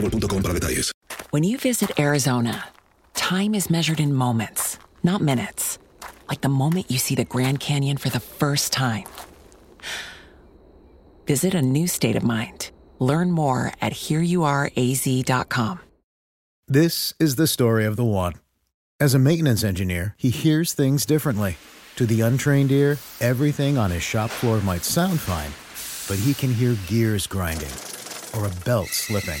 boostmobile.com para detalles. When you visit Arizona, time is measured in moments, not minutes. Like the moment you see the Grand Canyon for the first time. Visit a new state of mind. Learn more at hereyouareaz.com. This is the story of the one. As a maintenance engineer, he hears things differently. To the untrained ear, everything on his shop floor might sound fine, but he can hear gears grinding or a belt slipping.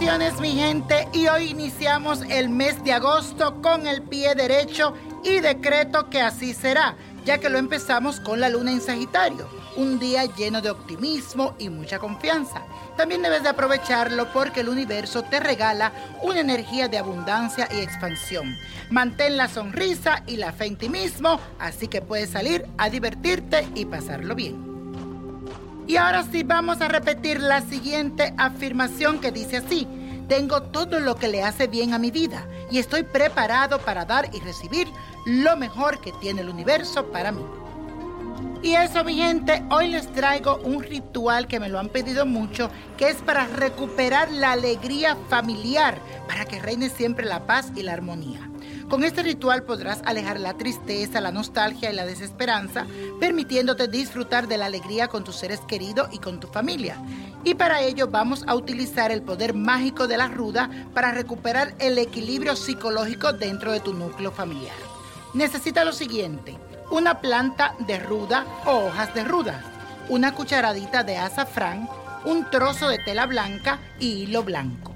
Bendiciones mi gente y hoy iniciamos el mes de agosto con el pie derecho y decreto que así será, ya que lo empezamos con la luna en Sagitario, un día lleno de optimismo y mucha confianza. También debes de aprovecharlo porque el universo te regala una energía de abundancia y expansión. Mantén la sonrisa y la fe en ti mismo, así que puedes salir a divertirte y pasarlo bien. Y ahora sí vamos a repetir la siguiente afirmación que dice así. Tengo todo lo que le hace bien a mi vida y estoy preparado para dar y recibir lo mejor que tiene el universo para mí. Y eso, mi gente, hoy les traigo un ritual que me lo han pedido mucho, que es para recuperar la alegría familiar, para que reine siempre la paz y la armonía. Con este ritual podrás alejar la tristeza, la nostalgia y la desesperanza, permitiéndote disfrutar de la alegría con tus seres queridos y con tu familia. Y para ello vamos a utilizar el poder mágico de la ruda para recuperar el equilibrio psicológico dentro de tu núcleo familiar. Necesita lo siguiente, una planta de ruda o hojas de ruda, una cucharadita de azafrán, un trozo de tela blanca y hilo blanco.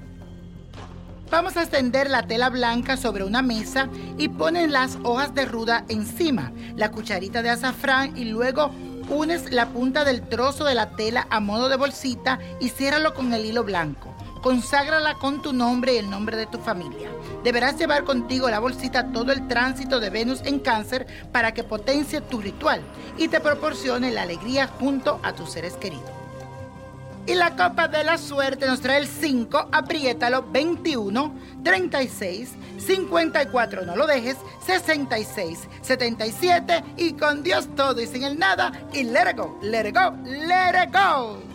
Vamos a extender la tela blanca sobre una mesa y ponen las hojas de ruda encima, la cucharita de azafrán y luego unes la punta del trozo de la tela a modo de bolsita y ciérralo con el hilo blanco. Conságrala con tu nombre y el nombre de tu familia. Deberás llevar contigo la bolsita todo el tránsito de Venus en cáncer para que potencie tu ritual y te proporcione la alegría junto a tus seres queridos. Y la copa de la suerte nos trae el 5, apriétalo, 21, 36, 54, no lo dejes, 66, 77 y con Dios todo y sin el nada y let it go, let it go, let it go.